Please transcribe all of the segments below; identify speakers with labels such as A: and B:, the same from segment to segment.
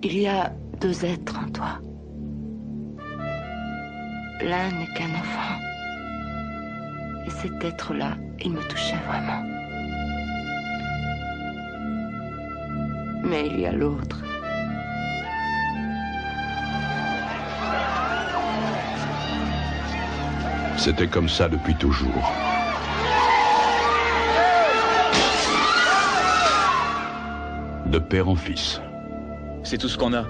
A: Il y a deux êtres en toi. L'un n'est qu'un enfant. Et cet être-là, il me touchait vraiment. Mais il y a l'autre.
B: C'était comme ça depuis toujours. De père en fils.
C: C'est tout ce qu'on a.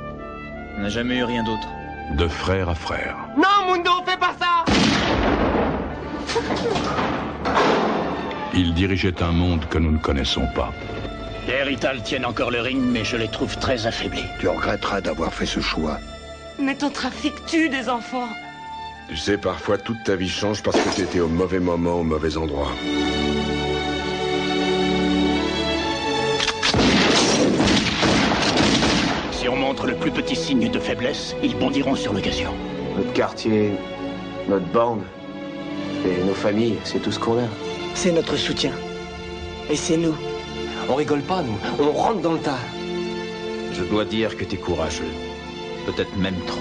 C: On n'a jamais eu rien d'autre.
B: De frère à frère.
D: Non, Mundo, fais pas ça
B: Il dirigeait un monde que nous ne connaissons pas.
E: Les Rital tiennent encore le ring, mais je les trouve très affaiblis.
F: Tu regretteras d'avoir fait ce choix.
A: Mais ton trafic tue des enfants.
F: Tu sais, parfois toute ta vie change parce que t'étais au mauvais moment, au mauvais endroit.
E: Si on montre le plus petit signe de faiblesse, ils bondiront sur l'occasion.
G: Notre quartier, notre bande et nos familles, c'est tout ce qu'on a.
H: C'est notre soutien. Et c'est nous.
G: On rigole pas, nous. On rentre dans le tas.
C: Je dois dire que t'es courageux. Peut-être même trop.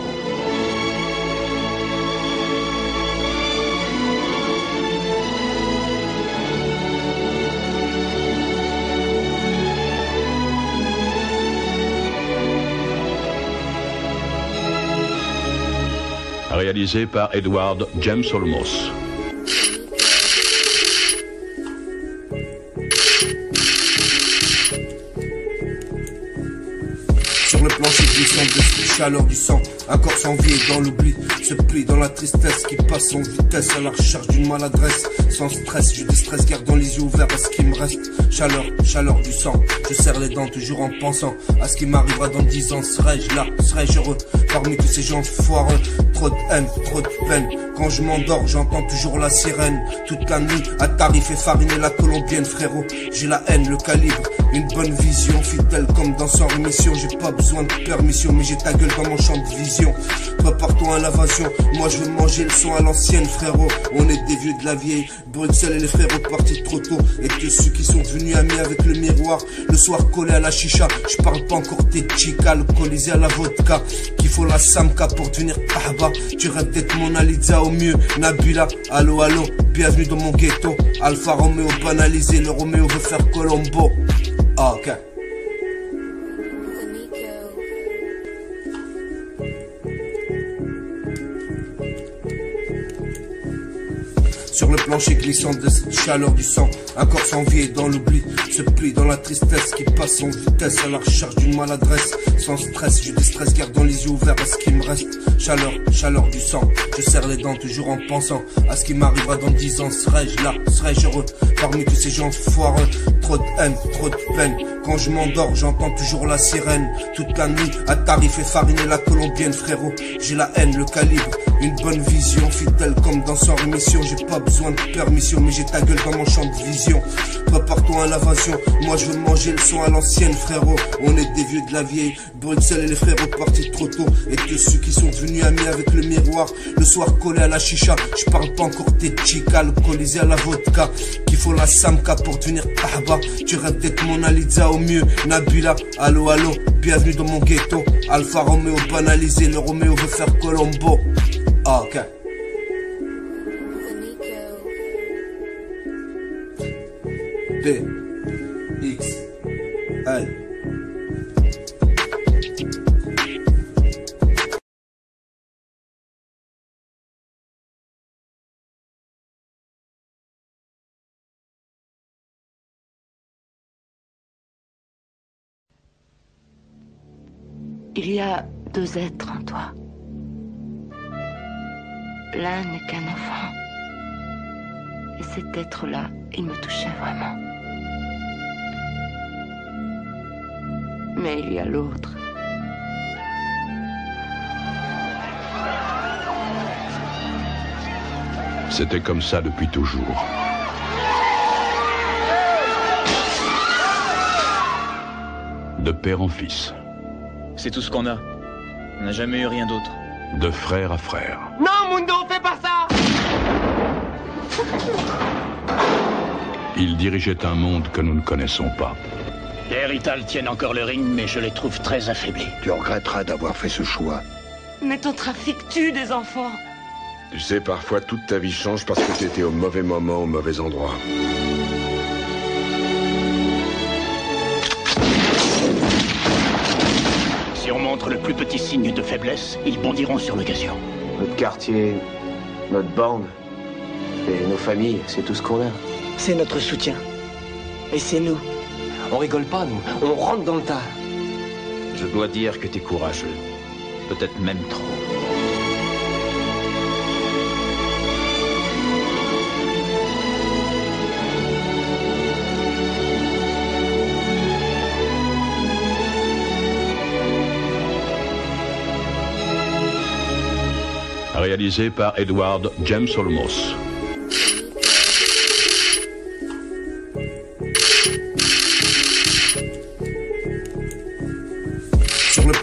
B: Réalisé par Edward James Olmos.
I: Sur le plancher glissant de chaleur du sang Un corps sans vie dans l'oubli. Se plie dans la tristesse qui passe en vitesse À la recherche d'une maladresse. Sans stress, je distresse, gardant les yeux ouverts à ce qui me reste. Chaleur, chaleur du sang. Je serre les dents toujours en pensant À ce qui m'arrivera dans dix ans. Serais-je là, serais-je heureux? Parmi tous ces gens foireux Trop de haine, trop de peine. Quand je m'endors, j'entends toujours la sirène. Toute la nuit, à tarif et fariner la colombienne frérot. J'ai la haine, le calibre. Une bonne vision, fidèle comme dans sans rémission. J'ai pas besoin de permission Mais j'ai ta gueule dans mon champ de vision Prépare-toi à l'invasion. Moi je veux manger le son à l'ancienne frérot. On est des vieux de la vieille. Bruxelles et les frérots partis trop tôt. Et que ceux qui sont venus amis avec le miroir. Le soir collé à la chicha. Je parle pas encore tes chicas Alcoolisé à la vodka. Qu'il faut la samka pour devenir ahba. Tu rêves d'être mon Aliza au mieux. Nabila, allo allo. Bienvenue dans mon ghetto. Alpha Romeo banalisé. Le Romeo veut faire Colombo. Ah, ok Sur le plancher glissant de cette chaleur du sang. Un corps sans vie et dans l'oubli. Se plie dans la tristesse qui passe en vitesse À la recherche d'une maladresse. Sans stress, je distresse, gardant les yeux ouverts à ce qui me reste. Chaleur, chaleur du sang. Je serre les dents toujours en pensant À ce qui m'arrivera dans dix ans. Serais-je là, serais-je heureux? Parmi tous ces gens foireux? Trop de haine, trop de peine Quand je m'endors, j'entends toujours la sirène. Toute la nuit, à tarif et fariner la colombienne frérot. J'ai la haine, le calibre une bonne vision, fidèle comme dans sans rémission J'ai pas besoin de permission Mais j'ai ta gueule dans mon champ de vision. Prépare-toi à l'invasion Moi je veux manger le son à l'ancienne frérot. On est des vieux de la vieille. Bruxelles et les frérots partis trop tôt. Et que ceux qui sont venus amis avec le miroir Le soir collé à la chicha. Je parle pas encore tes chicas Alcoolisé à la vodka Qu'il faut la samka pour devenir ahba. Tu rêves d'être mon Aliza au mieux Nabila, allo allo Bienvenue dans mon ghetto. Alpha Romeo banalisé Le Romeo veut faire Colombo. Ah, ok. B,
A: Il y a deux êtres en toi. L'un n'est qu'un enfant. Et cet être-là, il me touchait vraiment. Mais il y a l'autre.
B: C'était comme ça depuis toujours. De père en fils.
C: C'est tout ce qu'on a. On n'a jamais eu rien d'autre.
B: De frère à frère.
D: Non, Mundo, fais pas ça
B: Il dirigeait un monde que nous ne connaissons pas.
E: Les frère Ital tiennent encore le ring, mais je les trouve très affaiblis.
F: Tu regretteras d'avoir fait ce choix.
A: Mais ton trafic tue des enfants.
F: Tu sais, parfois toute ta vie change parce que t'étais au mauvais moment, au mauvais endroit.
E: Si on montre le plus petit signe de faiblesse, ils bondiront sur l'occasion.
G: Notre quartier, notre bande et nos familles, c'est tout ce qu'on a.
H: C'est notre soutien. Et c'est nous.
D: On rigole pas, nous. On rentre dans le tas.
C: Je dois dire que t'es courageux. Peut-être même trop.
B: Réalisé par Edward James Olmos.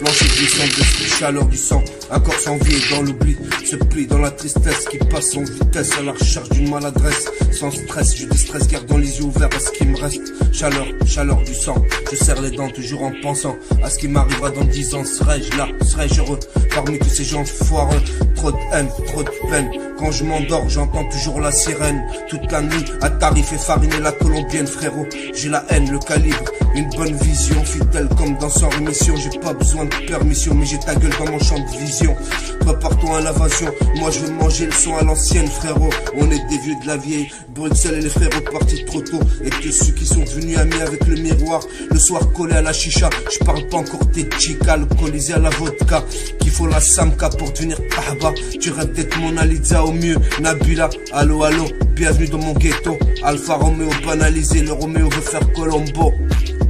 I: Plancher glissant de chaleur du sang. Un corps sans vie et dans l'oubli. Se plie dans la tristesse qui passe en vitesse À la recherche d'une maladresse. Sans stress, je distresse, gardant les yeux ouverts à ce qui me reste. Chaleur, chaleur du sang. Je serre les dents toujours en pensant À ce qui m'arrivera dans dix ans. Serais-je là, serais-je heureux? Parmi tous ces gens foireux Trop de haine, trop de peine. Quand je m'endors, j'entends toujours la sirène. Toute la nuit, à tarif et fariner la colombienne frérot. J'ai la haine, le calibre. Une bonne vision, fidèle comme dans sans rémission. J'ai pas besoin de permission Mais j'ai ta gueule dans mon champ de vision. Prépare-toi à l'invasion. Moi je veux manger le son à l'ancienne frérot. On est des vieux de la vieille. Bruxelles et les frérots partis trop tôt. Et que ceux qui sont devenus amis avec le miroir. Le soir collé à la chicha. Je parle pas encore tes chicas Alcoolisés à la vodka. Qu'il faut la samka pour devenir ahba. Tu rêves d'être mon Aliza au mieux. Nabila, allo allo. Bienvenue dans mon ghetto. Alpha Romeo banalisé. Le Romeo veut faire Colombo.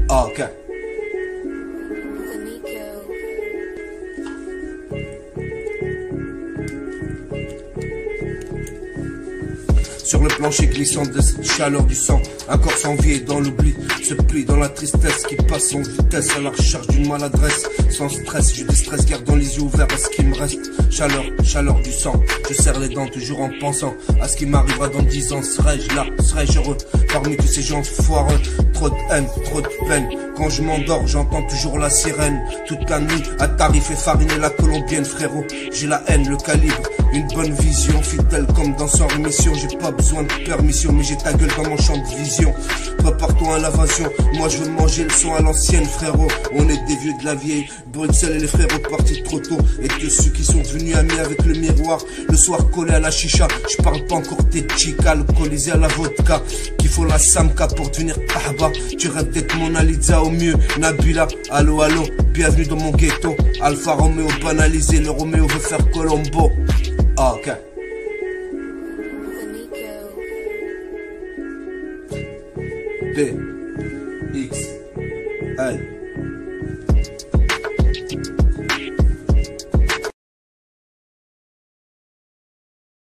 I: Ah, ok Sur le plancher glissant de cette chaleur du sang Un corps sans vie et dans l'oubli. Se plie dans la tristesse qui passe en vitesse À la recherche d'une maladresse. Sans stress, je distresse, gardant les yeux ouverts à ce qui me reste. Chaleur, chaleur du sang. Je serre les dents toujours en pensant À ce qui m'arrivera dans dix ans. Serais-je là, serais-je heureux? Parmi tous ces gens foireux Trop de haine, trop de peine. Quand je m'endors, j'entends toujours la sirène. Toute la nuit, à tarif et fariner la colombienne frérot. J'ai la haine, le calibre. Une bonne vision, fidèle comme dans sans rémission. J'ai pas besoin de permission Mais j'ai ta gueule dans mon champ de vision Prépare-toi à l'invasion. Moi je veux manger le son à l'ancienne frérot. On est des vieux de la vieille. Bruxelles et les frérots partis trop tôt. Et que ceux qui sont devenus amis avec le miroir. Le soir collé à la chicha. Je parle pas encore tes chicas Alcoolisés à la vodka. Qu'il faut la samka pour devenir ahba. Tu rêves d'être mon Aliza au mieux. Nabila, allo allo. Bienvenue dans mon ghetto. Alpha Romeo banalisé. Le Romeo veut faire Colombo. Ah, ok. 对。